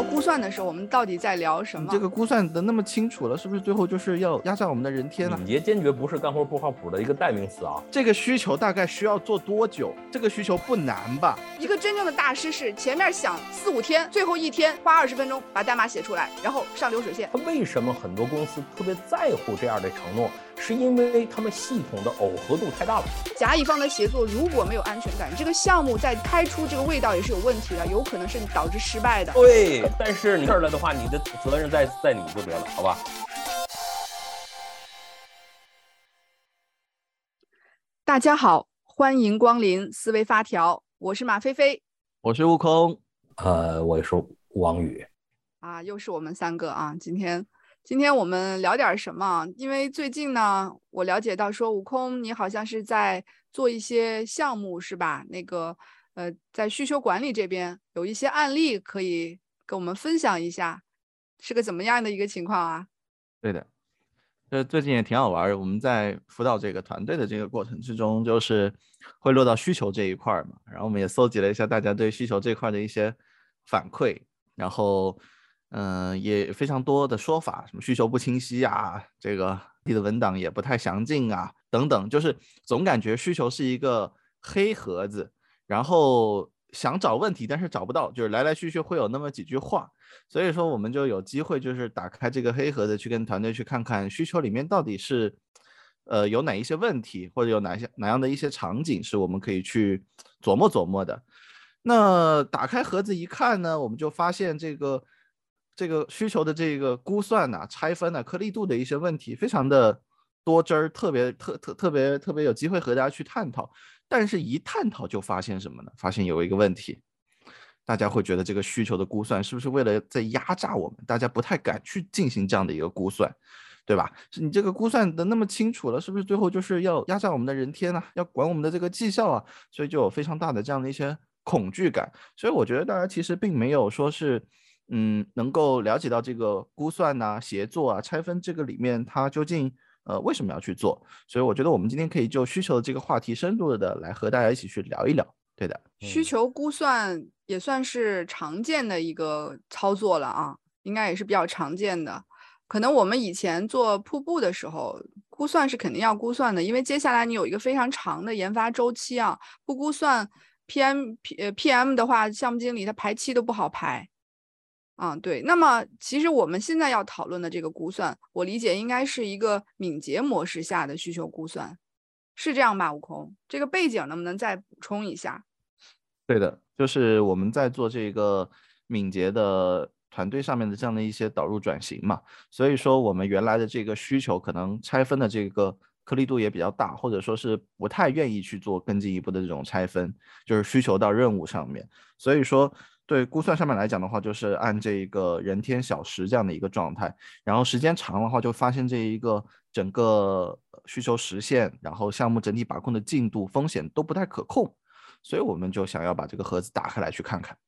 聊估算的时候，我们到底在聊什么？这个估算的那么清楚了，是不是最后就是要压榨我们的人天呢？敏捷坚决不是干活不靠谱的一个代名词啊！这个需求大概需要做多久？这个需求不难吧？一个真正的大师是前面想四五天，最后一天花二十分钟把代码写出来，然后上流水线。他为什么很多公司特别在乎这样的承诺？是因为他们系统的耦合度太大了。甲乙方的协作如果没有安全感，这个项目在开出这个味道也是有问题的，有可能是导致失败的。对，但是你事儿了的话，你的责任在在你这边了，好吧？大家好，欢迎光临思维发条，我是马飞飞，我是悟空，呃，我是王宇，啊，又是我们三个啊，今天。今天我们聊点什么？因为最近呢，我了解到说，悟空你好像是在做一些项目，是吧？那个，呃，在需求管理这边有一些案例可以跟我们分享一下，是个怎么样的一个情况啊？对的，这最近也挺好玩。我们在辅导这个团队的这个过程之中，就是会落到需求这一块嘛。然后我们也搜集了一下大家对需求这块的一些反馈，然后。嗯，也非常多的说法，什么需求不清晰啊，这个你的文档也不太详尽啊，等等，就是总感觉需求是一个黑盒子，然后想找问题，但是找不到，就是来来去去会有那么几句话，所以说我们就有机会，就是打开这个黑盒子，去跟团队去看看需求里面到底是，呃，有哪一些问题，或者有哪些哪样的一些场景是我们可以去琢磨琢磨的。那打开盒子一看呢，我们就发现这个。这个需求的这个估算呐、拆分呐、颗粒度的一些问题，非常的多汁儿，特别特特特别特别有机会和大家去探讨。但是，一探讨就发现什么呢？发现有一个问题，大家会觉得这个需求的估算是不是为了在压榨我们？大家不太敢去进行这样的一个估算，对吧？你这个估算的那么清楚了，是不是最后就是要压榨我们的人天呢？要管我们的这个绩效啊？所以就有非常大的这样的一些恐惧感。所以我觉得大家其实并没有说是。嗯，能够了解到这个估算呐、协作啊、拆分这个里面，它究竟呃为什么要去做？所以我觉得我们今天可以就需求的这个话题，深度的来和大家一起去聊一聊。对的，需求估算也算是常见的一个操作了啊，应该也是比较常见的。可能我们以前做瀑布的时候，估算是肯定要估算的，因为接下来你有一个非常长的研发周期啊，不估算 PM P 呃 PM 的话，项目经理他排期都不好排。啊，对，那么其实我们现在要讨论的这个估算，我理解应该是一个敏捷模式下的需求估算，是这样吧？悟空，这个背景能不能再补充一下？对的，就是我们在做这个敏捷的团队上面的这样的一些导入转型嘛，所以说我们原来的这个需求可能拆分的这个颗粒度也比较大，或者说是不太愿意去做更进一步的这种拆分，就是需求到任务上面，所以说。对估算上面来讲的话，就是按这一个人天小时这样的一个状态，然后时间长的话，就发现这一个整个需求实现，然后项目整体把控的进度、风险都不太可控，所以我们就想要把这个盒子打开来去看看。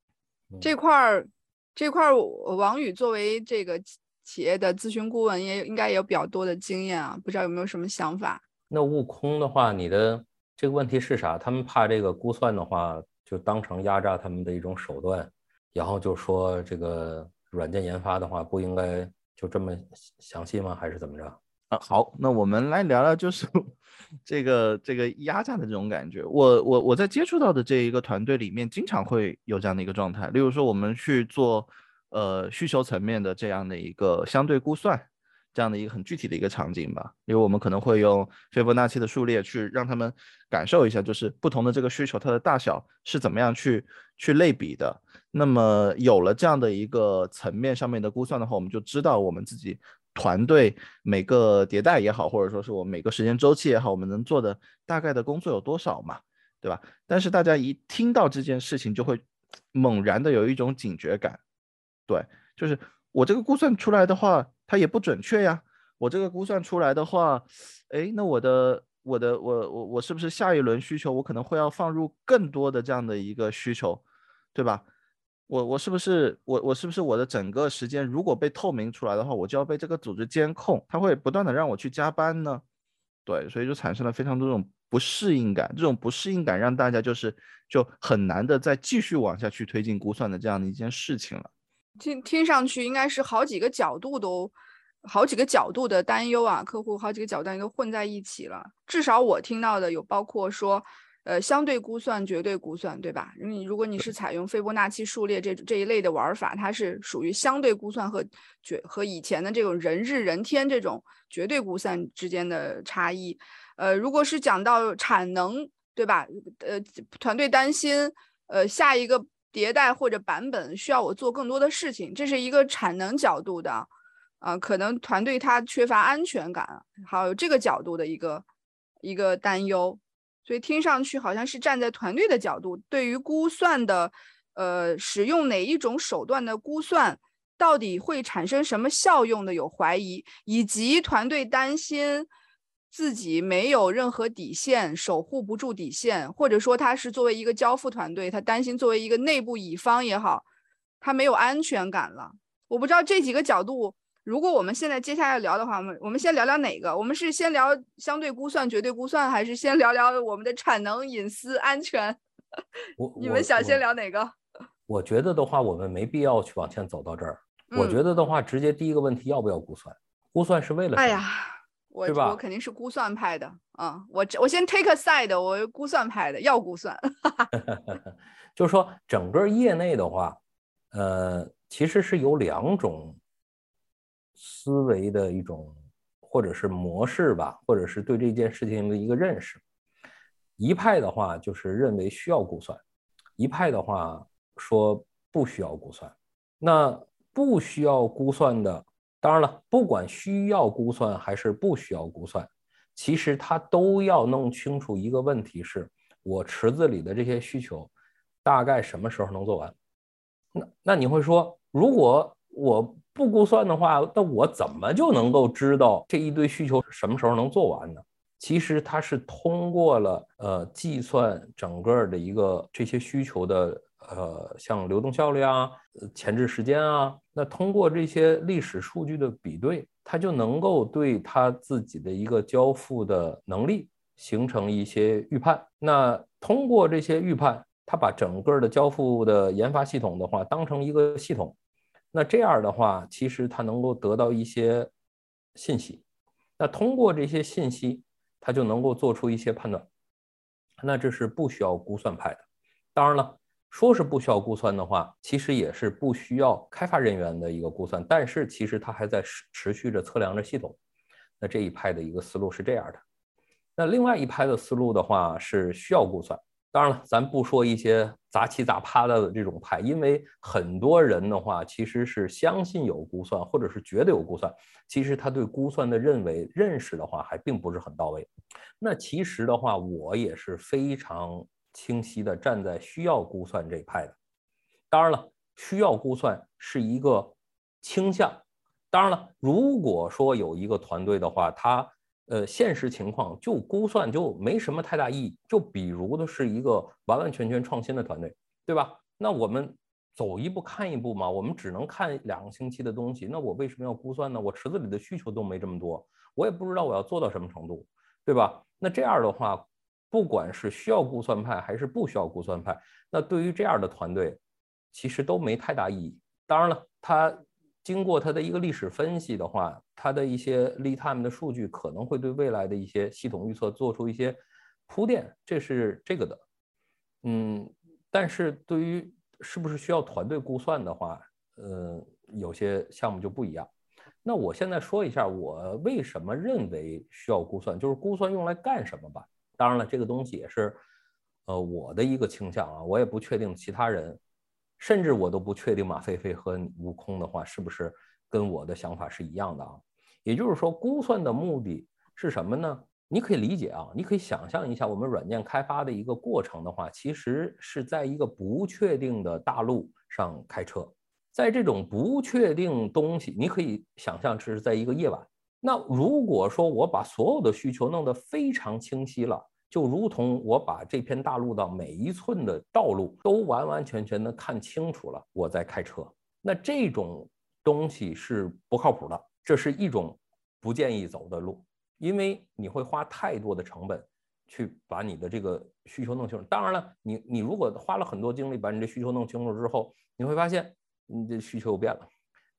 这块儿，这块儿，王宇作为这个企业的咨询顾问，也应该也有比较多的经验啊，不知道有没有什么想法？那悟空的话，你的这个问题是啥？他们怕这个估算的话。就当成压榨他们的一种手段，然后就说这个软件研发的话不应该就这么详细吗？还是怎么着？啊，好，那我们来聊聊就是 这个这个压榨的这种感觉。我我我在接触到的这一个团队里面，经常会有这样的一个状态。例如说，我们去做呃需求层面的这样的一个相对估算。这样的一个很具体的一个场景吧，因为我们可能会用斐波那契的数列去让他们感受一下，就是不同的这个需求它的大小是怎么样去去类比的。那么有了这样的一个层面上面的估算的话，我们就知道我们自己团队每个迭代也好，或者说是我们每个时间周期也好，我们能做的大概的工作有多少嘛，对吧？但是大家一听到这件事情，就会猛然的有一种警觉感，对，就是我这个估算出来的话。它也不准确呀，我这个估算出来的话，哎，那我的我的我我我是不是下一轮需求我可能会要放入更多的这样的一个需求，对吧？我我是不是我我是不是我的整个时间如果被透明出来的话，我就要被这个组织监控，它会不断的让我去加班呢？对，所以就产生了非常多这种不适应感，这种不适应感让大家就是就很难的再继续往下去推进估算的这样的一件事情了。听听上去应该是好几个角度都，好几个角度的担忧啊，客户好几个角度担忧都混在一起了。至少我听到的有包括说，呃，相对估算、绝对估算，对吧？你如果你是采用斐波那契数列这这一类的玩法，它是属于相对估算和绝和以前的这种人日人天这种绝对估算之间的差异。呃，如果是讲到产能，对吧？呃，团队担心，呃，下一个。迭代或者版本需要我做更多的事情，这是一个产能角度的，啊，可能团队它缺乏安全感，还有这个角度的一个一个担忧，所以听上去好像是站在团队的角度，对于估算的，呃，使用哪一种手段的估算，到底会产生什么效用的有怀疑，以及团队担心。自己没有任何底线，守护不住底线，或者说他是作为一个交付团队，他担心作为一个内部乙方也好，他没有安全感了。我不知道这几个角度，如果我们现在接下来聊的话，我们我们先聊聊哪个？我们是先聊相对估算、绝对估算，还是先聊聊我们的产能、隐私、安全？我你们想先聊哪个？我觉得的话，我们没必要去往前走到这儿。我觉得的话，直接第一个问题要不要估算？估算是为了什么？哎呀。我我肯定是估算派的啊，我我先 take a side，我估算派的要估算。就是说，整个业内的话，呃，其实是有两种思维的一种或者是模式吧，或者是对这件事情的一个认识。一派的话就是认为需要估算，一派的话说不需要估算。那不需要估算的。当然了，不管需要估算还是不需要估算，其实他都要弄清楚一个问题：是我池子里的这些需求，大概什么时候能做完？那那你会说，如果我不估算的话，那我怎么就能够知道这一堆需求什么时候能做完呢？其实它是通过了呃计算整个的一个这些需求的。呃，像流动效率啊、前置时间啊，那通过这些历史数据的比对，它就能够对它自己的一个交付的能力形成一些预判。那通过这些预判，它把整个的交付的研发系统的话当成一个系统，那这样的话，其实它能够得到一些信息。那通过这些信息，它就能够做出一些判断。那这是不需要估算派的。当然了。说是不需要估算的话，其实也是不需要开发人员的一个估算，但是其实它还在持持续着测量着系统。那这一派的一个思路是这样的。那另外一派的思路的话是需要估算。当然了，咱不说一些杂七杂八的这种派，因为很多人的话其实是相信有估算，或者是觉得有估算，其实他对估算的认为认识的话还并不是很到位。那其实的话，我也是非常。清晰的站在需要估算这一派的，当然了，需要估算是一个倾向。当然了，如果说有一个团队的话，他呃现实情况就估算就没什么太大意义。就比如的是一个完完全全创新的团队，对吧？那我们走一步看一步嘛，我们只能看两个星期的东西，那我为什么要估算呢？我池子里的需求都没这么多，我也不知道我要做到什么程度，对吧？那这样的话。不管是需要估算派还是不需要估算派，那对于这样的团队，其实都没太大意义。当然了，他经过他的一个历史分析的话，他的一些 lead time 的数据可能会对未来的一些系统预测做出一些铺垫，这是这个的。嗯，但是对于是不是需要团队估算的话，呃，有些项目就不一样。那我现在说一下，我为什么认为需要估算，就是估算用来干什么吧。当然了，这个东西也是，呃，我的一个倾向啊，我也不确定其他人，甚至我都不确定马飞飞和悟空的话是不是跟我的想法是一样的啊。也就是说，估算的目的是什么呢？你可以理解啊，你可以想象一下，我们软件开发的一个过程的话，其实是在一个不确定的大陆上开车，在这种不确定东西，你可以想象这是在一个夜晚。那如果说我把所有的需求弄得非常清晰了。就如同我把这片大陆的每一寸的道路都完完全全的看清楚了，我在开车，那这种东西是不靠谱的，这是一种不建议走的路，因为你会花太多的成本去把你的这个需求弄清楚。当然了，你你如果花了很多精力把你的需求弄清楚之后，你会发现你这需求又变了，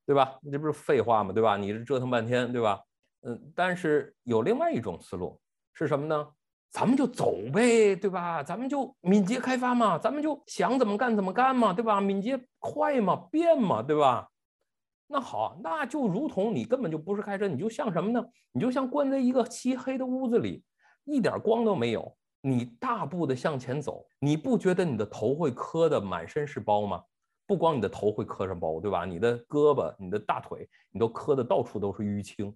对吧？你这不是废话吗？对吧？你这折腾半天，对吧？嗯，但是有另外一种思路是什么呢？咱们就走呗，对吧？咱们就敏捷开发嘛，咱们就想怎么干怎么干嘛，对吧？敏捷快嘛，变嘛，对吧？那好，那就如同你根本就不是开车，你就像什么呢？你就像关在一个漆黑的屋子里，一点光都没有，你大步的向前走，你不觉得你的头会磕的满身是包吗？不光你的头会磕上包，对吧？你的胳膊、你的大腿，你都磕的到处都是淤青。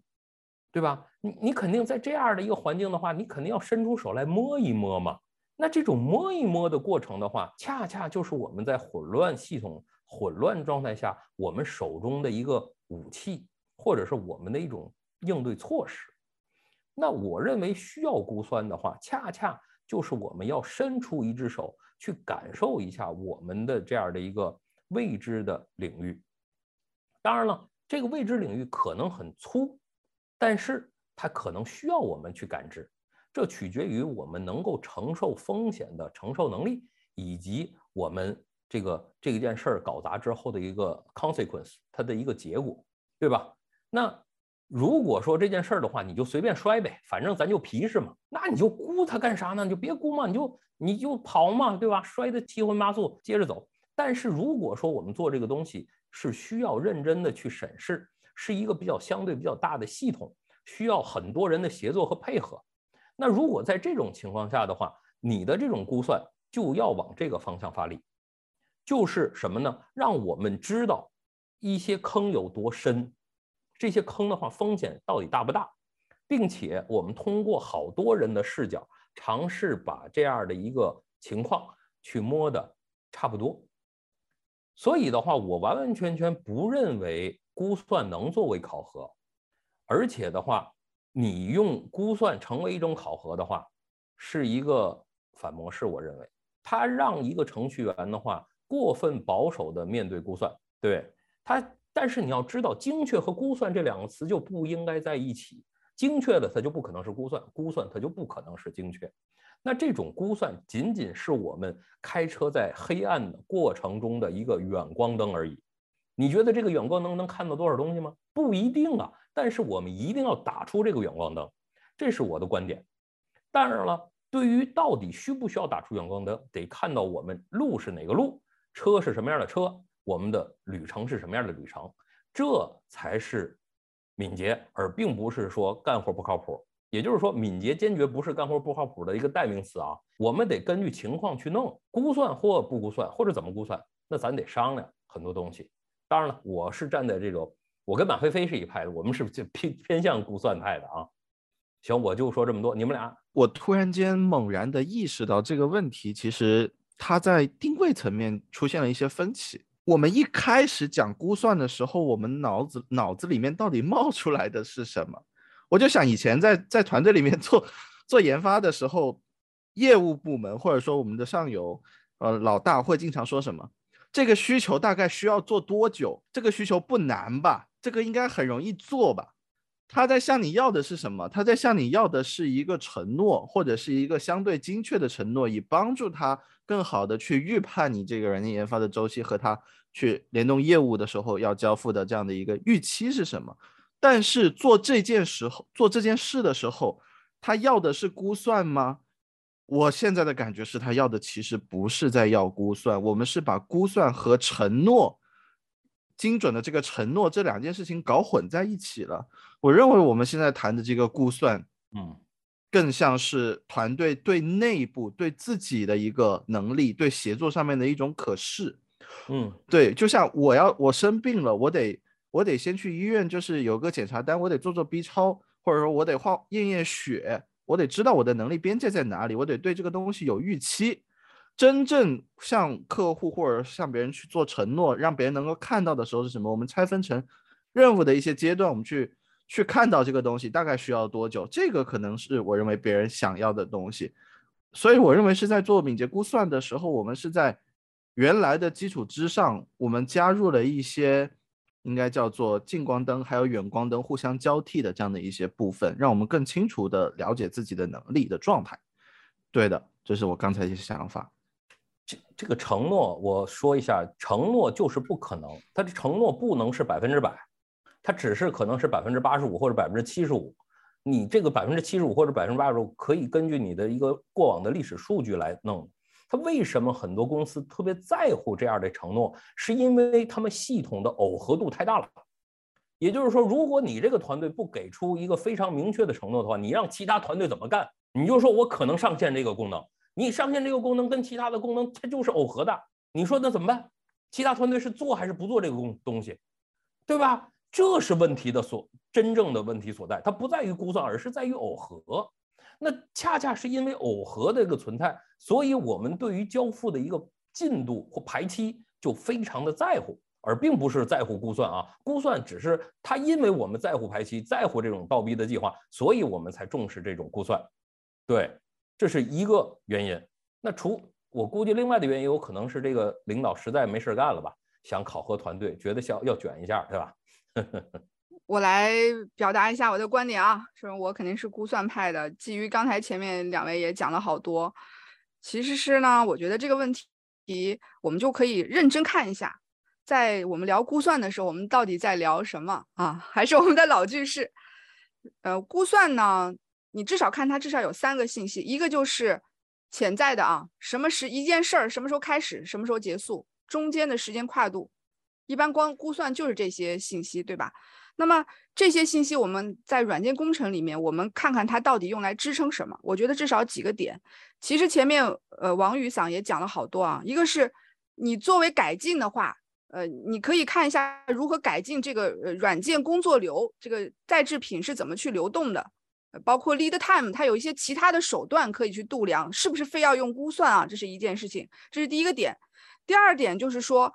对吧？你你肯定在这样的一个环境的话，你肯定要伸出手来摸一摸嘛。那这种摸一摸的过程的话，恰恰就是我们在混乱系统、混乱状态下，我们手中的一个武器，或者是我们的一种应对措施。那我认为需要估算的话，恰恰就是我们要伸出一只手去感受一下我们的这样的一个未知的领域。当然了，这个未知领域可能很粗。但是它可能需要我们去感知，这取决于我们能够承受风险的承受能力，以及我们这个这件事儿搞砸之后的一个 consequence，它的一个结果，对吧？那如果说这件事儿的话，你就随便摔呗，反正咱就皮实嘛，那你就估它干啥呢？你就别估嘛，你就你就跑嘛，对吧？摔得七荤八素，接着走。但是如果说我们做这个东西是需要认真的去审视。是一个比较相对比较大的系统，需要很多人的协作和配合。那如果在这种情况下的话，你的这种估算就要往这个方向发力，就是什么呢？让我们知道一些坑有多深，这些坑的话风险到底大不大，并且我们通过好多人的视角，尝试把这样的一个情况去摸的差不多。所以的话，我完完全全不认为。估算能作为考核，而且的话，你用估算成为一种考核的话，是一个反模式。我认为，它让一个程序员的话过分保守的面对估算，对它。但是你要知道，精确和估算这两个词就不应该在一起。精确的它就不可能是估算，估算它就不可能是精确。那这种估算仅仅是我们开车在黑暗的过程中的一个远光灯而已。你觉得这个远光灯能看到多少东西吗？不一定啊。但是我们一定要打出这个远光灯，这是我的观点。当然了，对于到底需不需要打出远光灯，得看到我们路是哪个路，车是什么样的车，我们的旅程是什么样的旅程，这才是敏捷，而并不是说干活不靠谱。也就是说，敏捷坚决不是干活不靠谱的一个代名词啊。我们得根据情况去弄，估算或不估算，或者怎么估算，那咱得商量很多东西。当然了，我是站在这种，我跟马飞飞是一派的，我们是就偏偏向估算派的啊。行，我就说这么多。你们俩，我突然间猛然的意识到这个问题，其实它在定位层面出现了一些分歧。我们一开始讲估算的时候，我们脑子脑子里面到底冒出来的是什么？我就想以前在在团队里面做做研发的时候，业务部门或者说我们的上游呃老大会经常说什么？这个需求大概需要做多久？这个需求不难吧？这个应该很容易做吧？他在向你要的是什么？他在向你要的是一个承诺，或者是一个相对精确的承诺，以帮助他更好的去预判你这个软件研发的周期和他去联动业务的时候要交付的这样的一个预期是什么？但是做这件时候做这件事的时候，他要的是估算吗？我现在的感觉是他要的其实不是在要估算，我们是把估算和承诺精准的这个承诺这两件事情搞混在一起了。我认为我们现在谈的这个估算，嗯，更像是团队对内部对自己的一个能力、对协作上面的一种可视。嗯，对，就像我要我生病了，我得我得先去医院，就是有个检查单，我得做做 B 超，或者说我得化验验血。我得知道我的能力边界在哪里，我得对这个东西有预期。真正向客户或者向别人去做承诺，让别人能够看到的时候是什么？我们拆分成任务的一些阶段，我们去去看到这个东西大概需要多久？这个可能是我认为别人想要的东西。所以我认为是在做敏捷估算的时候，我们是在原来的基础之上，我们加入了一些。应该叫做近光灯还有远光灯互相交替的这样的一些部分，让我们更清楚的了解自己的能力的状态。对的，这是我刚才一些想法。这这个承诺，我说一下，承诺就是不可能，它的承诺不能是百分之百，它只是可能是百分之八十五或者百分之七十五。你这个百分之七十五或者百分之八十五，可以根据你的一个过往的历史数据来弄。他为什么很多公司特别在乎这样的承诺？是因为他们系统的耦合度太大了。也就是说，如果你这个团队不给出一个非常明确的承诺的话，你让其他团队怎么干？你就说我可能上线这个功能，你上线这个功能跟其他的功能它就是耦合的，你说那怎么办？其他团队是做还是不做这个东东西，对吧？这是问题的所真正的问题所在，它不在于估算，而是在于耦合。那恰恰是因为耦合的一个存在，所以我们对于交付的一个进度或排期就非常的在乎。而并不是在乎估算啊，估算只是它，因为我们在乎排期，在乎这种倒逼的计划，所以我们才重视这种估算。对，这是一个原因。那除我估计，另外的原因有可能是这个领导实在没事干了吧，想考核团队，觉得想要卷一下，对吧？呵呵呵我来表达一下我的观点啊，是我肯定是估算派的。基于刚才前面两位也讲了好多，其实是呢，我觉得这个问题我们就可以认真看一下。在我们聊估算的时候，我们到底在聊什么啊？还是我们的老句式？呃，估算呢，你至少看它至少有三个信息，一个就是潜在的啊，什么是一件事儿什么时候开始，什么时候结束，中间的时间跨度，一般光估算就是这些信息，对吧？那么这些信息我们在软件工程里面，我们看看它到底用来支撑什么？我觉得至少几个点。其实前面呃王宇桑也讲了好多啊，一个是你作为改进的话。呃，你可以看一下如何改进这个呃软件工作流，这个在制品是怎么去流动的，包括 lead time，它有一些其他的手段可以去度量，是不是非要用估算啊？这是一件事情，这是第一个点。第二点就是说，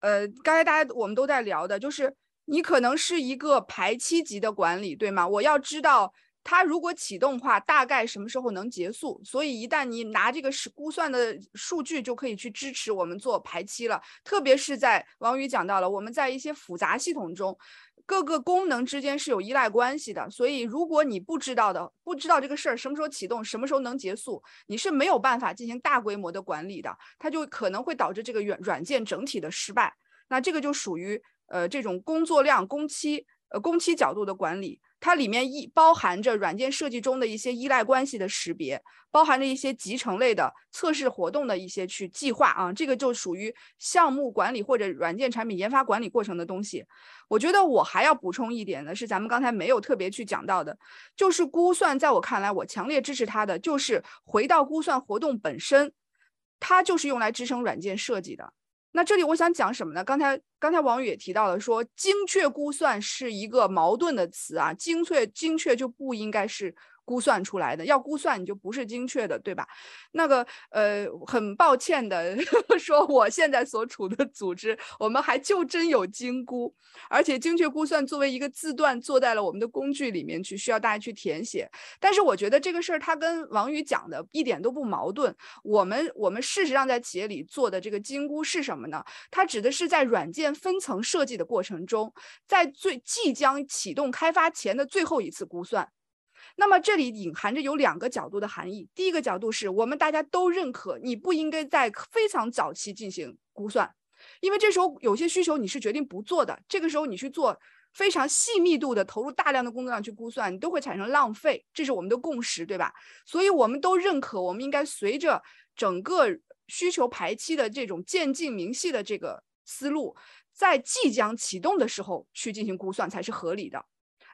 呃，刚才大家我们都在聊的，就是你可能是一个排期级的管理，对吗？我要知道。它如果启动话，大概什么时候能结束？所以一旦你拿这个是估算的数据，就可以去支持我们做排期了。特别是在王宇讲到了，我们在一些复杂系统中，各个功能之间是有依赖关系的。所以如果你不知道的，不知道这个事儿什么时候启动，什么时候能结束，你是没有办法进行大规模的管理的。它就可能会导致这个软软件整体的失败。那这个就属于呃这种工作量、工期呃工期角度的管理。它里面一包含着软件设计中的一些依赖关系的识别，包含着一些集成类的测试活动的一些去计划啊，这个就属于项目管理或者软件产品研发管理过程的东西。我觉得我还要补充一点的是，咱们刚才没有特别去讲到的，就是估算，在我看来，我强烈支持它的，就是回到估算活动本身，它就是用来支撑软件设计的。那这里我想讲什么呢？刚才刚才王宇也提到了，说精确估算是一个矛盾的词啊，精确精确就不应该是。估算出来的要估算你就不是精确的，对吧？那个呃，很抱歉的 说，我现在所处的组织，我们还就真有精估，而且精确估算作为一个字段做在了我们的工具里面去，需要大家去填写。但是我觉得这个事儿它跟王宇讲的一点都不矛盾。我们我们事实上在企业里做的这个精估是什么呢？它指的是在软件分层设计的过程中，在最即将启动开发前的最后一次估算。那么这里隐含着有两个角度的含义。第一个角度是我们大家都认可，你不应该在非常早期进行估算，因为这时候有些需求你是决定不做的。这个时候你去做非常细密度的投入大量的工作量去估算，你都会产生浪费，这是我们的共识，对吧？所以我们都认可，我们应该随着整个需求排期的这种渐进明细的这个思路，在即将启动的时候去进行估算才是合理的。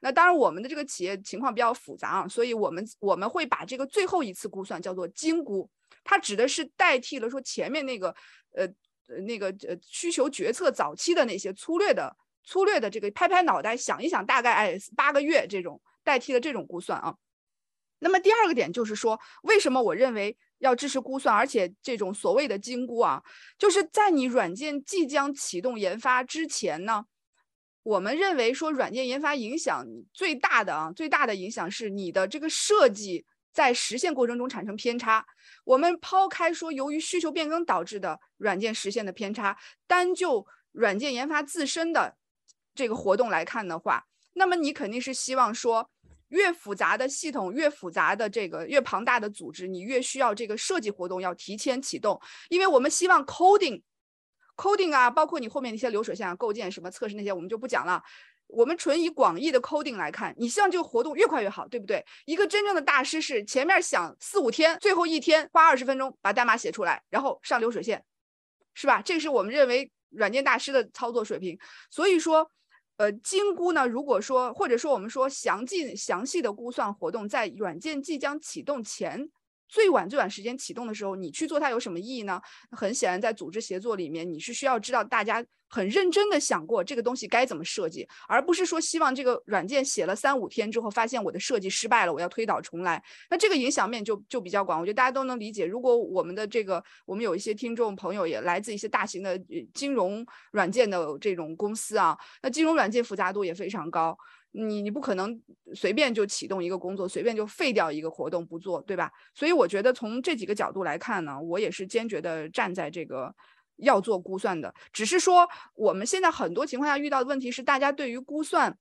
那当然，我们的这个企业情况比较复杂啊，所以我们我们会把这个最后一次估算叫做精估，它指的是代替了说前面那个呃呃那个呃需求决策早期的那些粗略的粗略的这个拍拍脑袋想一想大概哎八个月这种代替了这种估算啊。那么第二个点就是说，为什么我认为要支持估算，而且这种所谓的精估啊，就是在你软件即将启动研发之前呢。我们认为说，软件研发影响最大的啊，最大的影响是你的这个设计在实现过程中产生偏差。我们抛开说由于需求变更导致的软件实现的偏差，单就软件研发自身的这个活动来看的话，那么你肯定是希望说，越复杂的系统，越复杂的这个越庞大的组织，你越需要这个设计活动要提前启动，因为我们希望 coding coding 啊，包括你后面那些流水线啊、构建什么测试那些，我们就不讲了。我们纯以广义的 coding 来看，你希望这个活动越快越好，对不对？一个真正的大师是前面想四五天，最后一天花二十分钟把代码写出来，然后上流水线，是吧？这是我们认为软件大师的操作水平。所以说，呃，精估呢，如果说或者说我们说详尽详细的估算活动在软件即将启动前。最晚最晚时间启动的时候，你去做它有什么意义呢？很显然，在组织协作里面，你是需要知道大家很认真的想过这个东西该怎么设计，而不是说希望这个软件写了三五天之后，发现我的设计失败了，我要推倒重来。那这个影响面就就比较广，我觉得大家都能理解。如果我们的这个，我们有一些听众朋友也来自一些大型的金融软件的这种公司啊，那金融软件复杂度也非常高。你你不可能随便就启动一个工作，随便就废掉一个活动不做，对吧？所以我觉得从这几个角度来看呢，我也是坚决的站在这个要做估算的。只是说我们现在很多情况下遇到的问题是，大家对于估算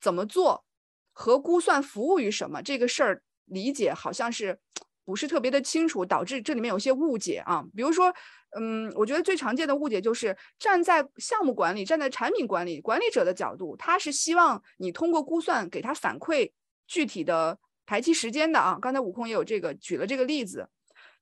怎么做和估算服务于什么这个事儿理解好像是不是特别的清楚，导致这里面有些误解啊。比如说。嗯，我觉得最常见的误解就是站在项目管理、站在产品管理管理者的角度，他是希望你通过估算给他反馈具体的排期时间的啊。刚才悟空也有这个举了这个例子，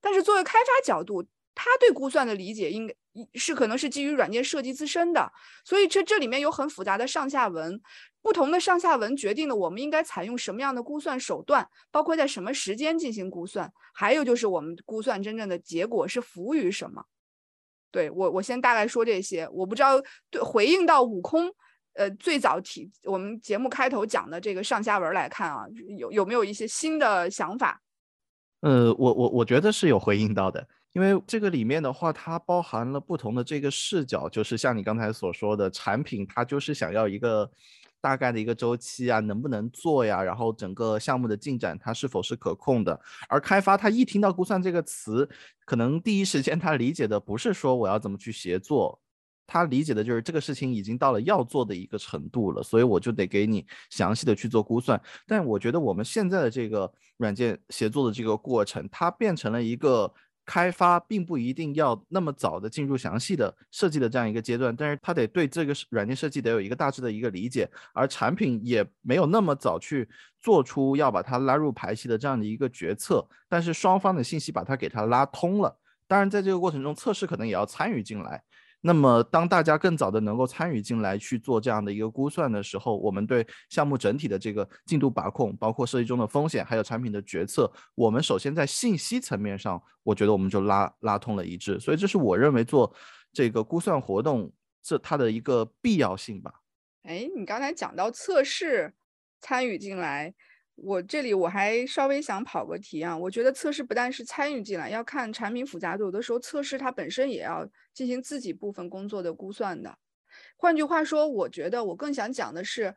但是作为开发角度，他对估算的理解应该是可能是基于软件设计自身的，所以这这里面有很复杂的上下文，不同的上下文决定了我们应该采用什么样的估算手段，包括在什么时间进行估算，还有就是我们估算真正的结果是服务于什么。对我，我先大概说这些。我不知道对回应到悟空，呃，最早提我们节目开头讲的这个上下文来看啊，有有没有一些新的想法？呃，我我我觉得是有回应到的，因为这个里面的话，它包含了不同的这个视角，就是像你刚才所说的产品，它就是想要一个。大概的一个周期啊，能不能做呀？然后整个项目的进展它是否是可控的？而开发他一听到估算这个词，可能第一时间他理解的不是说我要怎么去协作，他理解的就是这个事情已经到了要做的一个程度了，所以我就得给你详细的去做估算。但我觉得我们现在的这个软件协作的这个过程，它变成了一个。开发并不一定要那么早的进入详细的设计的这样一个阶段，但是他得对这个软件设计得有一个大致的一个理解，而产品也没有那么早去做出要把它拉入排期的这样的一个决策，但是双方的信息把它给它拉通了，当然在这个过程中测试可能也要参与进来。那么，当大家更早的能够参与进来去做这样的一个估算的时候，我们对项目整体的这个进度把控，包括设计中的风险，还有产品的决策，我们首先在信息层面上，我觉得我们就拉拉通了一致。所以，这是我认为做这个估算活动这它的一个必要性吧。哎，你刚才讲到测试参与进来。我这里我还稍微想跑个题啊，我觉得测试不但是参与进来，要看产品复杂度，有的时候测试它本身也要进行自己部分工作的估算的。换句话说，我觉得我更想讲的是，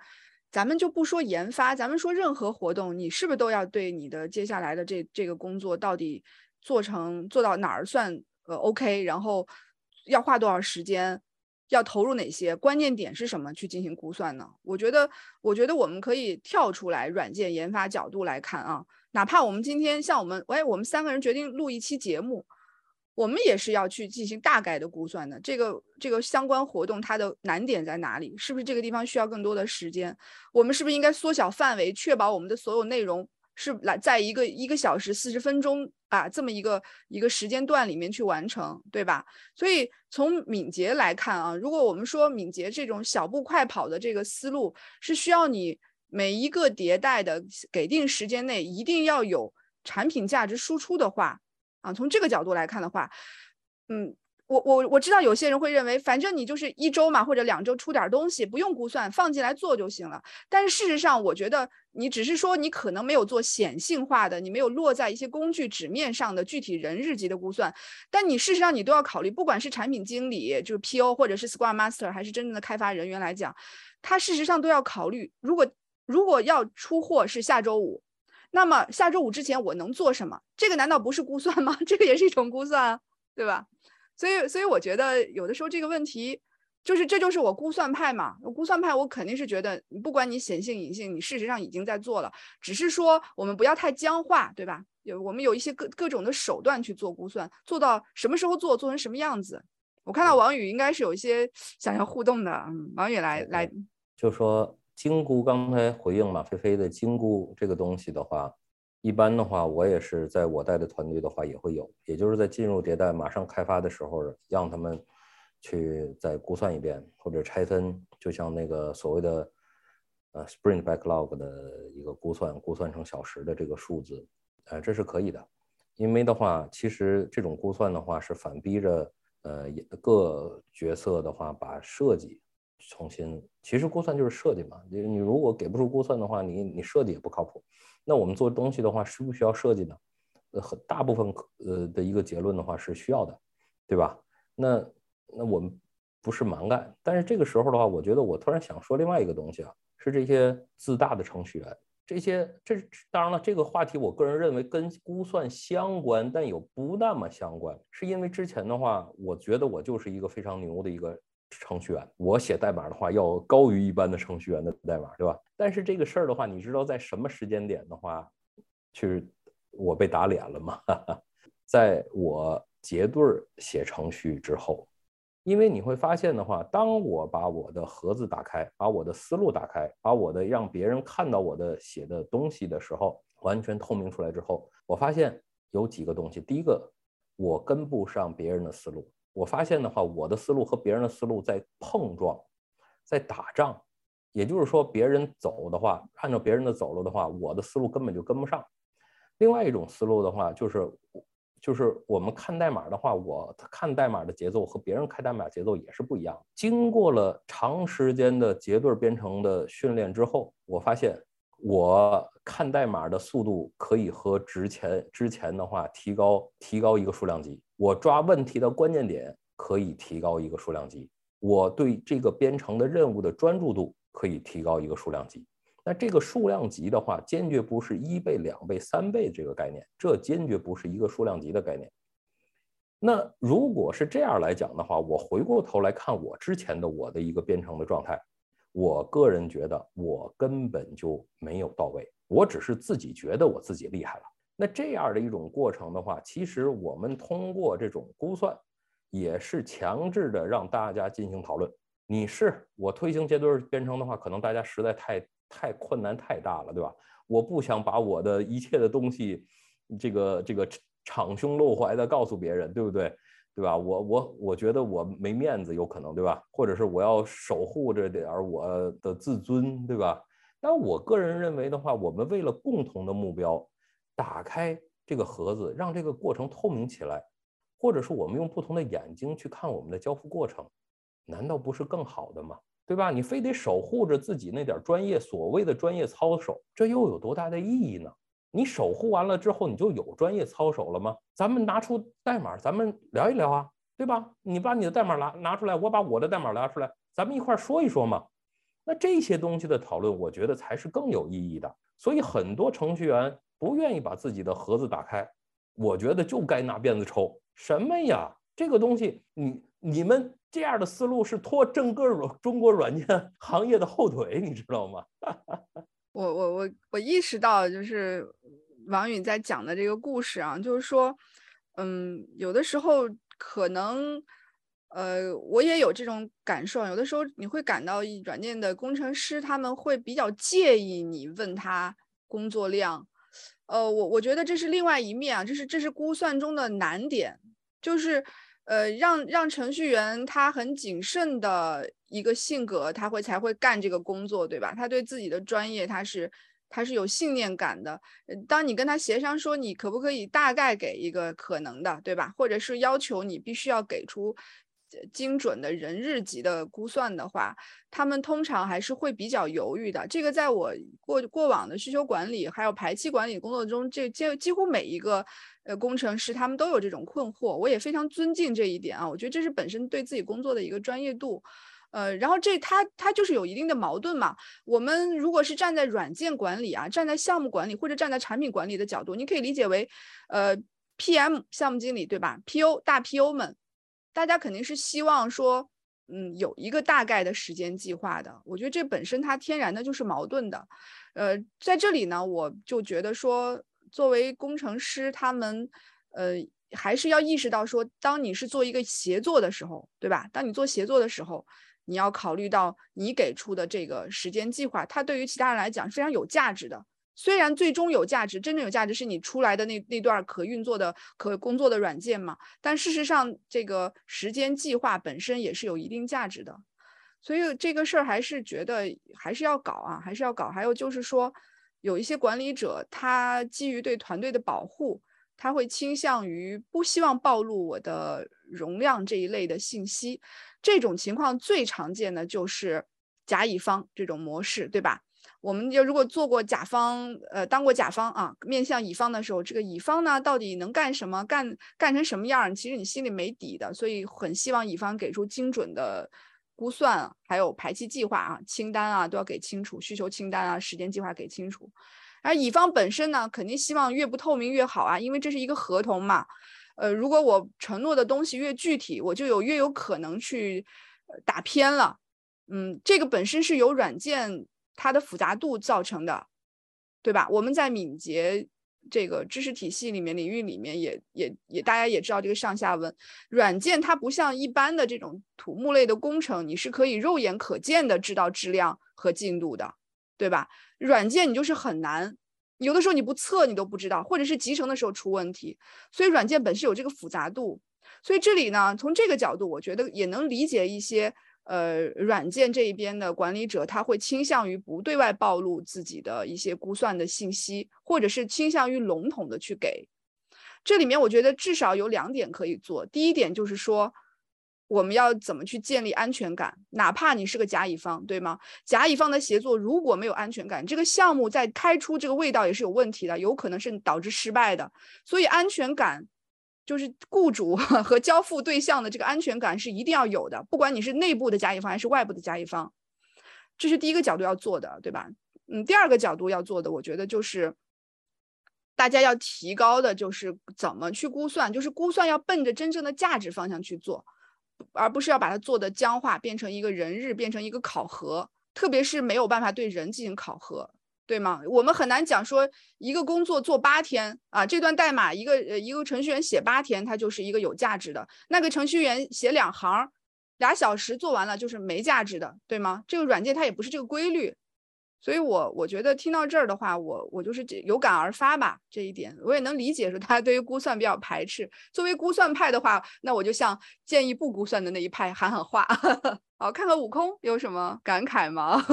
咱们就不说研发，咱们说任何活动，你是不是都要对你的接下来的这这个工作到底做成做到哪儿算呃 OK，然后要花多少时间？要投入哪些关键点是什么去进行估算呢？我觉得，我觉得我们可以跳出来软件研发角度来看啊，哪怕我们今天像我们，哎，我们三个人决定录一期节目，我们也是要去进行大概的估算的。这个这个相关活动它的难点在哪里？是不是这个地方需要更多的时间？我们是不是应该缩小范围，确保我们的所有内容？是来在一个一个小时四十分钟啊这么一个一个时间段里面去完成，对吧？所以从敏捷来看啊，如果我们说敏捷这种小步快跑的这个思路是需要你每一个迭代的给定时间内一定要有产品价值输出的话啊，从这个角度来看的话，嗯。我我我知道有些人会认为，反正你就是一周嘛，或者两周出点东西，不用估算，放进来做就行了。但是事实上，我觉得你只是说你可能没有做显性化的，你没有落在一些工具纸面上的具体人日级的估算。但你事实上你都要考虑，不管是产品经理，就是 PO 或者是 Scrum Master，还是真正的开发人员来讲，他事实上都要考虑，如果如果要出货是下周五，那么下周五之前我能做什么？这个难道不是估算吗？这个也是一种估算，对吧？所以，所以我觉得有的时候这个问题，就是这就是我估算派嘛，我估算派我肯定是觉得，不管你显性隐性，你事实上已经在做了，只是说我们不要太僵化，对吧？有我们有一些各各种的手段去做估算，做到什么时候做，做成什么样子。我看到王宇应该是有一些想要互动的，嗯，王宇来来，就说精估刚才回应马飞飞的精估这个东西的话，一般的话我也是在我带的团队的话也会有，也就是在进入迭代马上开发的时候，让他们。去再估算一遍，或者拆分，就像那个所谓的呃 Sprint Backlog 的一个估算，估算成小时的这个数字，呃，这是可以的。因为的话，其实这种估算的话是反逼着呃各角色的话把设计重新，其实估算就是设计嘛。你你如果给不出估算的话，你你设计也不靠谱。那我们做东西的话，需不需要设计呢？呃，很大部分呃的一个结论的话是需要的，对吧？那那我们不是蛮干，但是这个时候的话，我觉得我突然想说另外一个东西啊，是这些自大的程序员，这些这当然了，这个话题我个人认为跟估算相关，但又不那么相关，是因为之前的话，我觉得我就是一个非常牛的一个程序员，我写代码的话要高于一般的程序员的代码，对吧？但是这个事儿的话，你知道在什么时间点的话，去我被打脸了吗？在我结对儿写程序之后。因为你会发现的话，当我把我的盒子打开，把我的思路打开，把我的让别人看到我的写的东西的时候，完全透明出来之后，我发现有几个东西。第一个，我跟不上别人的思路。我发现的话，我的思路和别人的思路在碰撞，在打仗。也就是说，别人走的话，按照别人的走路的话，我的思路根本就跟不上。另外一种思路的话，就是。就是我们看代码的话，我看代码的节奏和别人看代码节奏也是不一样。经过了长时间的结对编程的训练之后，我发现我看代码的速度可以和之前之前的话提高提高一个数量级。我抓问题的关键点可以提高一个数量级。我对这个编程的任务的专注度可以提高一个数量级。那这个数量级的话，坚决不是一倍、两倍、三倍这个概念，这坚决不是一个数量级的概念。那如果是这样来讲的话，我回过头来看我之前的我的一个编程的状态，我个人觉得我根本就没有到位，我只是自己觉得我自己厉害了。那这样的一种过程的话，其实我们通过这种估算，也是强制的让大家进行讨论。你是我推行结对编程的话，可能大家实在太。太困难太大了，对吧？我不想把我的一切的东西，这个这个敞胸露怀的告诉别人，对不对？对吧？我我我觉得我没面子，有可能，对吧？或者是我要守护着点我的自尊，对吧？但我个人认为的话，我们为了共同的目标，打开这个盒子，让这个过程透明起来，或者是我们用不同的眼睛去看我们的交付过程，难道不是更好的吗？对吧？你非得守护着自己那点专业，所谓的专业操守，这又有多大的意义呢？你守护完了之后，你就有专业操守了吗？咱们拿出代码，咱们聊一聊啊，对吧？你把你的代码拿拿出来，我把我的代码拿出来，咱们一块说一说嘛。那这些东西的讨论，我觉得才是更有意义的。所以很多程序员不愿意把自己的盒子打开，我觉得就该拿鞭子抽。什么呀？这个东西，你你们。这样的思路是拖整个中国软件行业的后腿，你知道吗？我我我我意识到，就是王宇在讲的这个故事啊，就是说，嗯，有的时候可能，呃，我也有这种感受，有的时候你会感到软件的工程师他们会比较介意你问他工作量，呃，我我觉得这是另外一面啊，这是这是估算中的难点，就是。呃，让让程序员他很谨慎的一个性格，他会才会干这个工作，对吧？他对自己的专业，他是他是有信念感的。当你跟他协商说，你可不可以大概给一个可能的，对吧？或者是要求你必须要给出。精准的人日级的估算的话，他们通常还是会比较犹豫的。这个在我过过往的需求管理还有排期管理工作中，这几几乎每一个呃工程师他们都有这种困惑。我也非常尊敬这一点啊，我觉得这是本身对自己工作的一个专业度。呃，然后这他他就是有一定的矛盾嘛。我们如果是站在软件管理啊，站在项目管理或者站在产品管理的角度，你可以理解为呃 PM 项目经理对吧？PO 大 PO 们。大家肯定是希望说，嗯有一个大概的时间计划的。我觉得这本身它天然的就是矛盾的。呃，在这里呢，我就觉得说，作为工程师，他们呃还是要意识到说，当你是做一个协作的时候，对吧？当你做协作的时候，你要考虑到你给出的这个时间计划，它对于其他人来讲是非常有价值的。虽然最终有价值，真正有价值是你出来的那那段可运作的、可工作的软件嘛？但事实上，这个时间计划本身也是有一定价值的。所以这个事儿还是觉得还是要搞啊，还是要搞。还有就是说，有一些管理者他基于对团队的保护，他会倾向于不希望暴露我的容量这一类的信息。这种情况最常见的就是甲乙方这种模式，对吧？我们就如果做过甲方，呃，当过甲方啊，面向乙方的时候，这个乙方呢到底能干什么，干干成什么样，其实你心里没底的，所以很希望乙方给出精准的估算，还有排期计划啊、清单啊都要给清楚，需求清单啊、时间计划给清楚。而乙方本身呢，肯定希望越不透明越好啊，因为这是一个合同嘛。呃，如果我承诺的东西越具体，我就有越有可能去打偏了。嗯，这个本身是由软件。它的复杂度造成的，对吧？我们在敏捷这个知识体系里面、领域里面，也也也，大家也知道这个上下文。软件它不像一般的这种土木类的工程，你是可以肉眼可见的知道质量和进度的，对吧？软件你就是很难，有的时候你不测你都不知道，或者是集成的时候出问题。所以软件本身有这个复杂度，所以这里呢，从这个角度，我觉得也能理解一些。呃，软件这一边的管理者，他会倾向于不对外暴露自己的一些估算的信息，或者是倾向于笼统的去给。这里面我觉得至少有两点可以做。第一点就是说，我们要怎么去建立安全感，哪怕你是个甲乙方，对吗？甲乙方的协作如果没有安全感，这个项目在开出这个味道也是有问题的，有可能是导致失败的。所以安全感。就是雇主 和交付对象的这个安全感是一定要有的，不管你是内部的甲乙方还是外部的甲乙方，这是第一个角度要做的，对吧？嗯，第二个角度要做的，我觉得就是大家要提高的，就是怎么去估算，就是估算要奔着真正的价值方向去做，而不是要把它做的僵化，变成一个人日，变成一个考核，特别是没有办法对人进行考核。对吗？我们很难讲说一个工作做八天啊，这段代码一个呃一个程序员写八天，它就是一个有价值的；那个程序员写两行，俩小时做完了就是没价值的，对吗？这个软件它也不是这个规律，所以我我觉得听到这儿的话，我我就是有感而发吧，这一点我也能理解，说大家对于估算比较排斥。作为估算派的话，那我就向建议不估算的那一派喊喊话。好，看看悟空有什么感慨吗？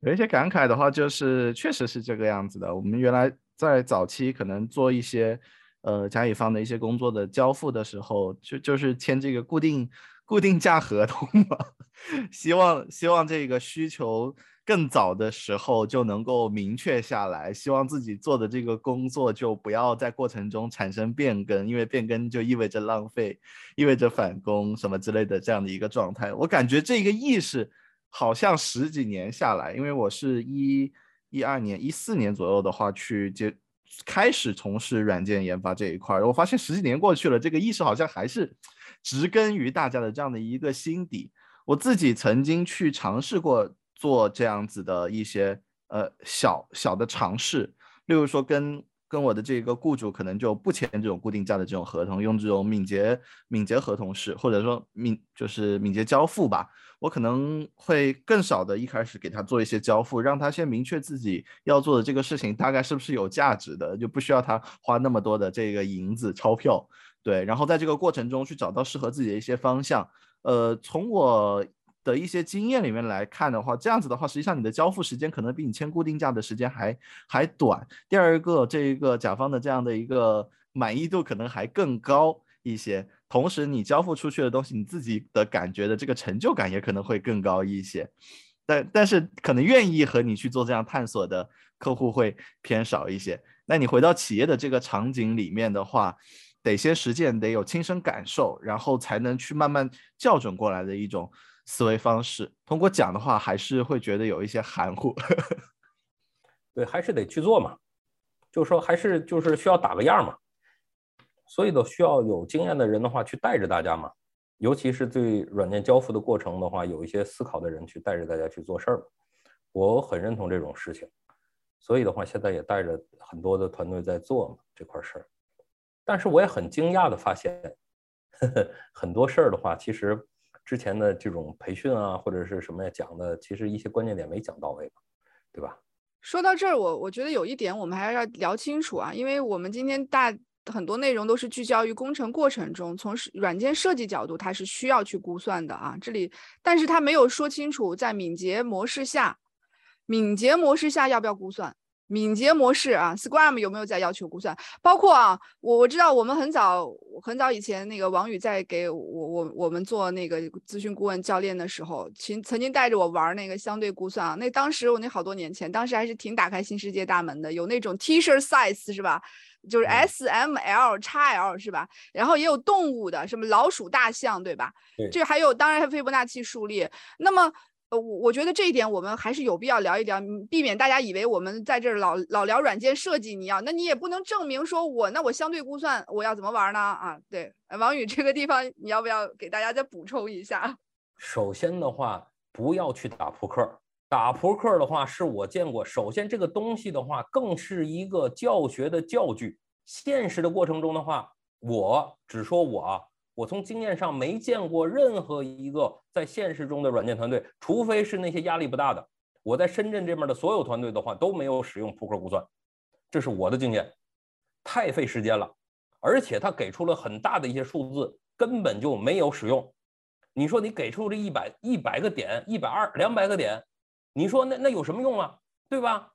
有一些感慨的话，就是确实是这个样子的。我们原来在早期可能做一些，呃，甲乙方的一些工作的交付的时候，就就是签这个固定固定价合同嘛，希望希望这个需求更早的时候就能够明确下来，希望自己做的这个工作就不要在过程中产生变更，因为变更就意味着浪费，意味着返工什么之类的这样的一个状态。我感觉这个意识。好像十几年下来，因为我是一一二年、一四年左右的话去接开始从事软件研发这一块，我发现十几年过去了，这个意识好像还是植根于大家的这样的一个心底。我自己曾经去尝试过做这样子的一些呃小小的尝试，例如说跟跟我的这个雇主可能就不签这种固定价的这种合同，用这种敏捷敏捷合同式，或者说敏就是敏捷交付吧。我可能会更少的一开始给他做一些交付，让他先明确自己要做的这个事情大概是不是有价值的，就不需要他花那么多的这个银子钞票，对。然后在这个过程中去找到适合自己的一些方向。呃，从我的一些经验里面来看的话，这样子的话，实际上你的交付时间可能比你签固定价的时间还还短。第二个，这一个甲方的这样的一个满意度可能还更高一些。同时，你交付出去的东西，你自己的感觉的这个成就感也可能会更高一些，但但是可能愿意和你去做这样探索的客户会偏少一些。那你回到企业的这个场景里面的话，得先实践，得有亲身感受，然后才能去慢慢校准过来的一种思维方式。通过讲的话，还是会觉得有一些含糊。对，还是得去做嘛，就是说，还是就是需要打个样嘛。所以都需要有经验的人的话去带着大家嘛，尤其是对软件交付的过程的话，有一些思考的人去带着大家去做事儿，我很认同这种事情。所以的话，现在也带着很多的团队在做嘛这块事儿。但是我也很惊讶的发现，呵 呵很多事儿的话，其实之前的这种培训啊，或者是什么呀讲的，其实一些关键点没讲到位对吧？说到这儿，我我觉得有一点我们还是要聊清楚啊，因为我们今天大很多内容都是聚焦于工程过程中，从软件设计角度，它是需要去估算的啊。这里，但是它没有说清楚，在敏捷模式下，敏捷模式下要不要估算。敏捷模式啊，Scrum 有没有在要求估算？包括啊，我我知道我们很早很早以前那个王宇在给我我我们做那个咨询顾问教练的时候，曾曾经带着我玩那个相对估算啊。那当时我那好多年前，当时还是挺打开新世界大门的，有那种 T-shirt size 是吧？就是 S、M、L、x L 是吧？然后也有动物的，什么老鼠、大象对吧？这还有当然还有斐波那契数列。那么呃，我我觉得这一点我们还是有必要聊一聊，避免大家以为我们在这儿老老聊软件设计。你要，那你也不能证明说我那我相对估算我要怎么玩呢？啊，对，王宇这个地方你要不要给大家再补充一下？首先的话，不要去打扑克，打扑克的话是我见过。首先这个东西的话，更是一个教学的教具。现实的过程中的话，我只说我。我从经验上没见过任何一个在现实中的软件团队，除非是那些压力不大的。我在深圳这边的所有团队的话都没有使用扑克估算，这是我的经验，太费时间了，而且他给出了很大的一些数字，根本就没有使用。你说你给出这一百一百个点，一百二两百个点，你说那那有什么用啊？对吧？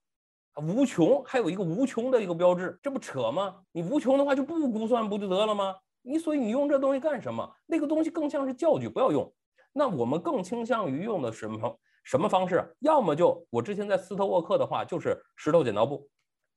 无穷还有一个无穷的一个标志，这不扯吗？你无穷的话就不估算不就得了吗？你所以你用这东西干什么？那个东西更像是教具，不要用。那我们更倾向于用的什么什么方式？要么就我之前在斯特沃克的话，就是石头剪刀布，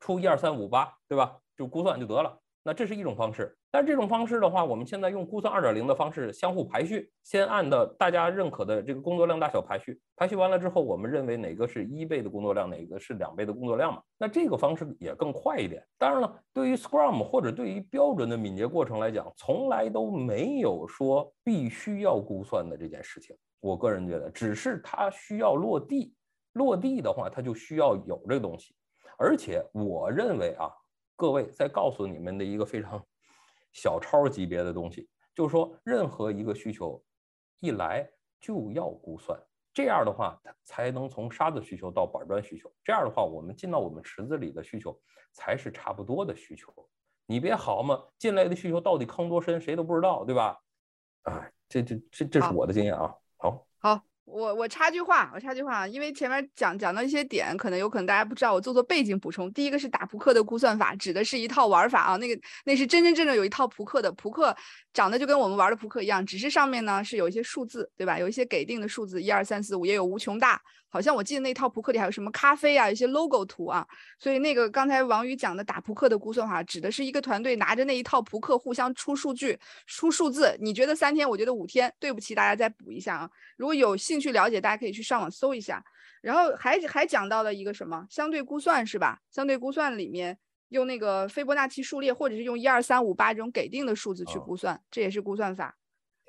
出一二三五八，对吧？就估算就得了。那这是一种方式，但这种方式的话，我们现在用估算二点零的方式相互排序，先按的大家认可的这个工作量大小排序，排序完了之后，我们认为哪个是一倍的工作量，哪个是两倍的工作量嘛？那这个方式也更快一点。当然了，对于 Scrum 或者对于标准的敏捷过程来讲，从来都没有说必须要估算的这件事情。我个人觉得，只是它需要落地，落地的话，它就需要有这个东西。而且我认为啊。各位再告诉你们的一个非常 小超级别的东西，就是说，任何一个需求一来就要估算，这样的话，它才能从沙子需求到板砖需求。这样的话，我们进到我们池子里的需求才是差不多的需求。你别好嘛，进来的需求到底坑多深，谁都不知道，对吧？啊，这这这这是我的经验啊。好，好。我我插句话，我插句话，因为前面讲讲到一些点，可能有可能大家不知道，我做做背景补充。第一个是打扑克的估算法，指的是一套玩法啊，那个那是真真正正有一套扑克的扑克。长得就跟我们玩的扑克一样，只是上面呢是有一些数字，对吧？有一些给定的数字，一二三四五，也有无穷大。好像我记得那套扑克里还有什么咖啡啊，一些 logo 图啊。所以那个刚才王宇讲的打扑克的估算法，指的是一个团队拿着那一套扑克互相出数据、出数字。你觉得三天，我觉得五天。对不起，大家再补一下啊。如果有兴趣了解，大家可以去上网搜一下。然后还还讲到了一个什么相对估算，是吧？相对估算里面。用那个斐波那契数列，或者是用一二三五八这种给定的数字去估算，这也是估算法。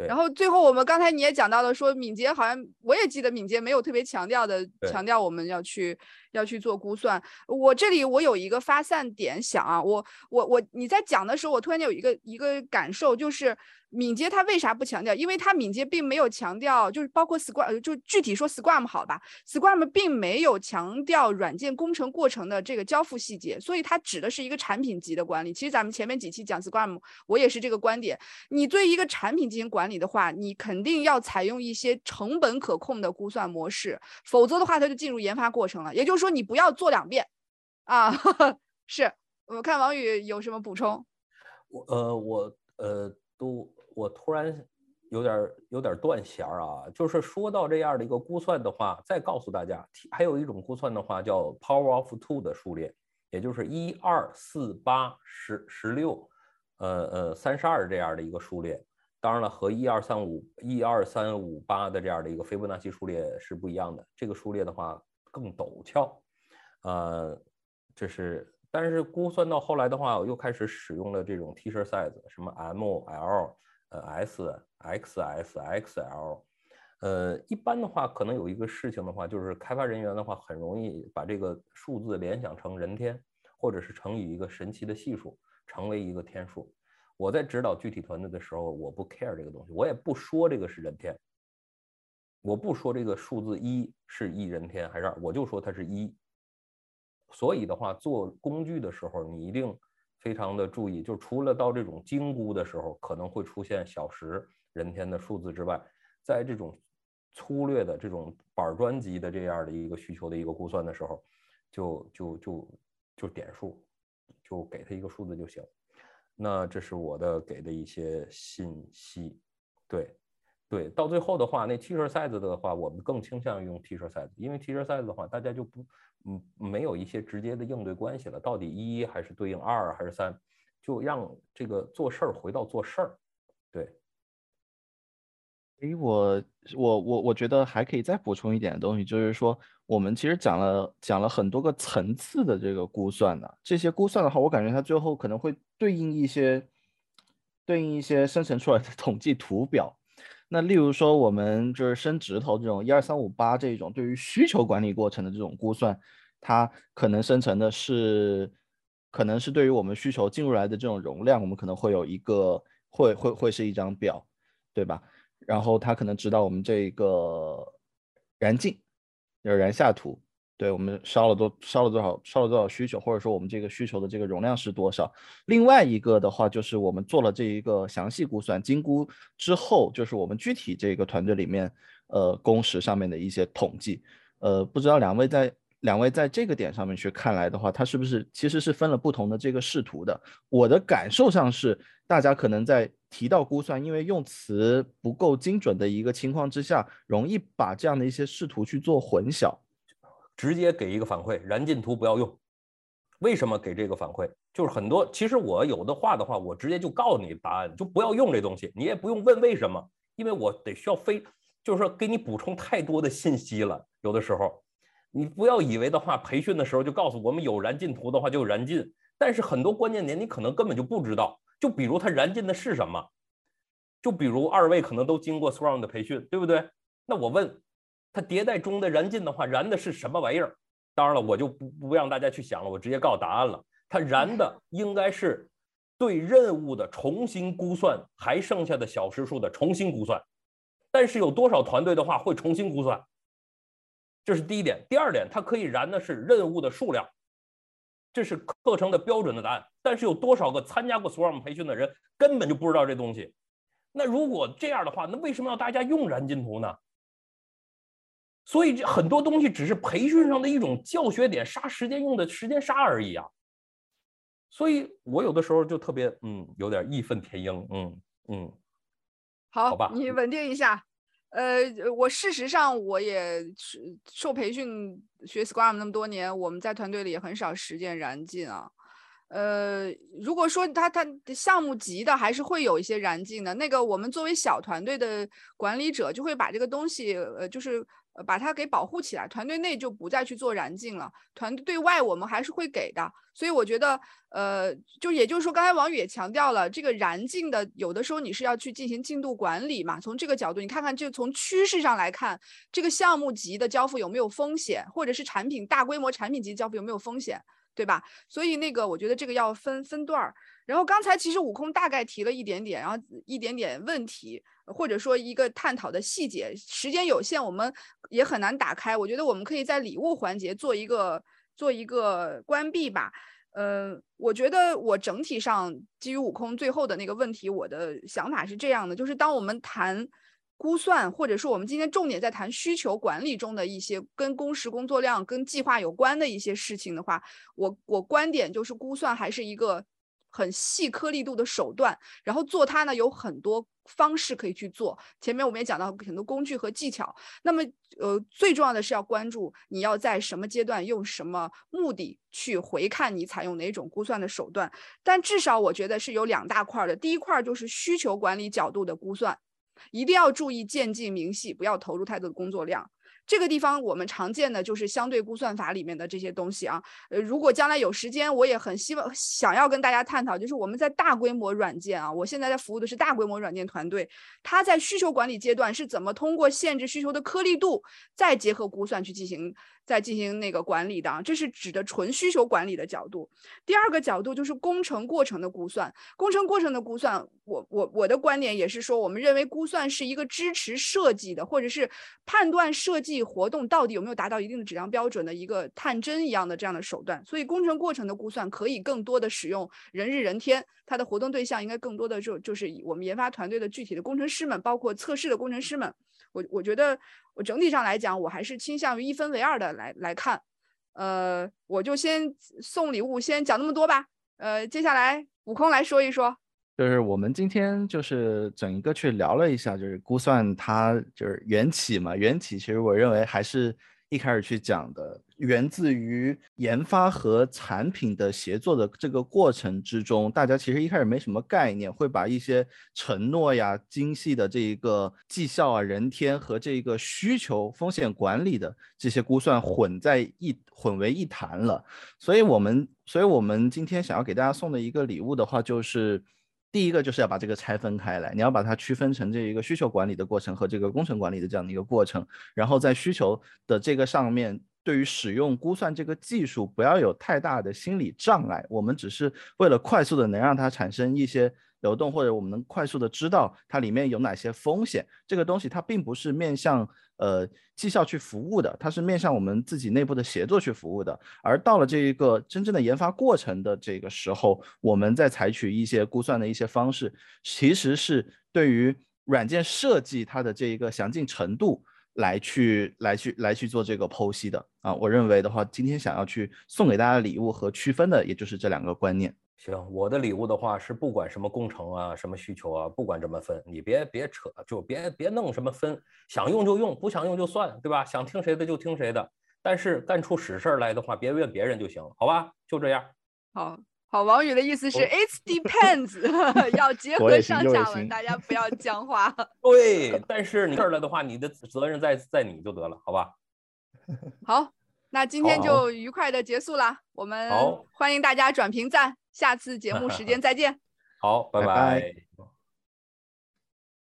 然后最后我们刚才你也讲到了，说敏捷好像我也记得敏捷没有特别强调的强调我们要去要去做估算。我这里我有一个发散点想啊，我我我你在讲的时候，我突然间有一个一个感受就是。敏捷它为啥不强调？因为它敏捷并没有强调，就是包括 Scrum，就具体说 Scrum 好吧，Scrum 并没有强调软件工程过程的这个交付细节，所以它指的是一个产品级的管理。其实咱们前面几期讲 Scrum，我也是这个观点。你对一个产品进行管理的话，你肯定要采用一些成本可控的估算模式，否则的话它就进入研发过程了。也就是说，你不要做两遍啊。是我看王宇有什么补充？我呃我呃都。我突然有点有点断弦儿啊，就是说到这样的一个估算的话，再告诉大家，还有一种估算的话叫 Power of Two 的数列，也就是一二四八十十六，呃呃三十二这样的一个数列。当然了，和一二三五一二三五八的这样的一个斐波那契数列是不一样的。这个数列的话更陡峭，呃，这是，但是估算到后来的话，我又开始使用了这种 T-shirt size，什么 M L。呃 S、XS、XL。呃，一般的话，可能有一个事情的话，就是开发人员的话，很容易把这个数字联想成人天，或者是乘以一个神奇的系数，成为一个天数。我在指导具体团队的时候，我不 care 这个东西，我也不说这个是人天，我不说这个数字一是一人天还是二，我就说它是一。所以的话，做工具的时候，你一定非常的注意，就除了到这种精估的时候可能会出现小时人天的数字之外，在这种粗略的这种板砖级的这样的一个需求的一个估算的时候，就就就就点数，就给他一个数字就行。那这是我的给的一些信息，对对。到最后的话，那 T 恤 size 的话，我们更倾向于用 T 恤 size，因为 T 恤 size 的话，大家就不嗯没有一些直接的应对关系了，到底一还是对应二还是三，就让这个做事儿回到做事儿，对。诶，我我我我觉得还可以再补充一点东西，就是说我们其实讲了讲了很多个层次的这个估算的，这些估算的话，我感觉它最后可能会对应一些对应一些生成出来的统计图表。那例如说我们就是伸指头这种一二三五八这种对于需求管理过程的这种估算，它可能生成的是可能是对于我们需求进入来的这种容量，我们可能会有一个会会会是一张表，对吧？然后它可能指导我们这个燃尽，就是燃下图，对我们烧了多烧了多少烧了多少需求，或者说我们这个需求的这个容量是多少。另外一个的话就是我们做了这一个详细估算，精估之后，就是我们具体这个团队里面呃工时上面的一些统计。呃，不知道两位在两位在这个点上面去看来的话，它是不是其实是分了不同的这个视图的？我的感受上是大家可能在。提到估算，因为用词不够精准的一个情况之下，容易把这样的一些视图去做混淆，直接给一个反馈，燃尽图不要用。为什么给这个反馈？就是很多，其实我有的话的话，我直接就告诉你答案，就不要用这东西，你也不用问为什么，因为我得需要非，就是说给你补充太多的信息了。有的时候，你不要以为的话，培训的时候就告诉我们有燃尽图的话就有燃尽，但是很多关键点你可能根本就不知道。就比如它燃尽的是什么？就比如二位可能都经过 Scrum 的培训，对不对？那我问，它迭代中的燃尽的话，燃的是什么玩意儿？当然了，我就不不让大家去想了，我直接告诉答案了。它燃的应该是对任务的重新估算，还剩下的小时数的重新估算。但是有多少团队的话会重新估算？这是第一点。第二点，它可以燃的是任务的数量。这是课程的标准的答案，但是有多少个参加过 Scrum 培训的人根本就不知道这东西？那如果这样的话，那为什么要大家用燃尽图呢？所以这很多东西只是培训上的一种教学点，杀时间用的时间杀而已啊。所以我有的时候就特别嗯，有点义愤填膺，嗯嗯。好，好吧，你稳定一下。呃，我事实上我也是受培训学 Scrum 那么多年，我们在团队里也很少实践燃尽啊。呃，如果说他他项目级的，还是会有一些燃尽的。那个我们作为小团队的管理者，就会把这个东西，呃，就是。把它给保护起来，团队内就不再去做燃尽了，团队外我们还是会给的。所以我觉得，呃，就也就是说，刚才王宇也强调了，这个燃尽的有的时候你是要去进行进度管理嘛。从这个角度，你看看，就从趋势上来看，这个项目级的交付有没有风险，或者是产品大规模产品级交付有没有风险，对吧？所以那个我觉得这个要分分段儿。然后刚才其实悟空大概提了一点点，然后一点点问题，或者说一个探讨的细节，时间有限，我们也很难打开。我觉得我们可以在礼物环节做一个做一个关闭吧。嗯，我觉得我整体上基于悟空最后的那个问题，我的想法是这样的，就是当我们谈估算，或者说我们今天重点在谈需求管理中的一些跟工时、工作量、跟计划有关的一些事情的话，我我观点就是估算还是一个。很细颗粒度的手段，然后做它呢有很多方式可以去做。前面我们也讲到很多工具和技巧。那么，呃，最重要的是要关注你要在什么阶段用什么目的去回看你采用哪种估算的手段。但至少我觉得是有两大块的。第一块就是需求管理角度的估算，一定要注意渐进明细，不要投入太多的工作量。这个地方我们常见的就是相对估算法里面的这些东西啊。呃，如果将来有时间，我也很希望想要跟大家探讨，就是我们在大规模软件啊，我现在在服务的是大规模软件团队，它在需求管理阶段是怎么通过限制需求的颗粒度，再结合估算去进行。在进行那个管理的，这是指的纯需求管理的角度。第二个角度就是工程过程的估算。工程过程的估算，我我我的观点也是说，我们认为估算是一个支持设计的，或者是判断设计活动到底有没有达到一定的质量标准的一个探针一样的这样的手段。所以，工程过程的估算可以更多的使用人日人天，它的活动对象应该更多的就就是以我们研发团队的具体的工程师们，包括测试的工程师们。我我觉得。我整体上来讲，我还是倾向于一分为二的来来看，呃，我就先送礼物，先讲那么多吧。呃，接下来悟空来说一说，就是我们今天就是整一个去聊了一下，就是估算它就是缘起嘛，缘起其实我认为还是。一开始去讲的，源自于研发和产品的协作的这个过程之中，大家其实一开始没什么概念，会把一些承诺呀、精细的这一个绩效啊、人天和这个需求风险管理的这些估算混在一混为一谈了。所以，我们所以我们今天想要给大家送的一个礼物的话，就是。第一个就是要把这个拆分开来，你要把它区分成这一个需求管理的过程和这个工程管理的这样的一个过程，然后在需求的这个上面，对于使用估算这个技术不要有太大的心理障碍，我们只是为了快速的能让它产生一些。流动或者我们能快速的知道它里面有哪些风险，这个东西它并不是面向呃绩效去服务的，它是面向我们自己内部的协作去服务的。而到了这一个真正的研发过程的这个时候，我们在采取一些估算的一些方式，其实是对于软件设计它的这一个详尽程度来去来去来去做这个剖析的啊。我认为的话，今天想要去送给大家的礼物和区分的，也就是这两个观念。行，我的礼物的话是不管什么工程啊，什么需求啊，不管怎么分，你别别扯，就别别弄什么分，想用就用，不想用就算，对吧？想听谁的就听谁的，但是干出实事来的话，别怨别人就行，好吧？就这样。好好，王宇的意思是，it depends，要结合上下文，大家不要僵化。对，但是你事儿了的话，你的责任在在你就得了，好吧？好，那今天就愉快的结束了，我们欢迎大家转评赞。下次节目时间 再见。好，拜拜。